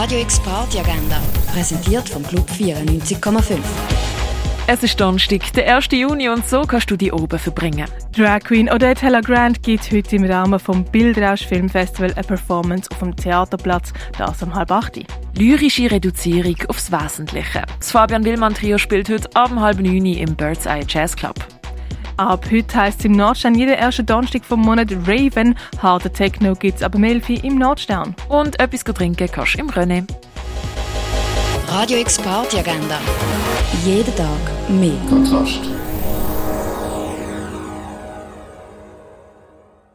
Radio X Party Agenda, präsentiert vom Club 94,5. Es ist Donnerstag, der 1. Juni und so kannst du die oben verbringen. Drag Queen Odette Hella Grant gibt heute im Rahmen vom Bildrausch Filmfestival eine Performance auf dem Theaterplatz, das um halb acht. Lyrische Reduzierung aufs Wesentliche. Das Fabian Willmann Trio spielt heute ab halb neun im Bird's Eye Jazz Club. Ab heute heisst es im Nordstern jeden ersten Donnerstag vom Monat Raven. Harter Techno gibt es ab Melfi im Nordstern. Und etwas trinken kannst du im René. Radio X Party Agenda. Jeden Tag mehr. Kontrast.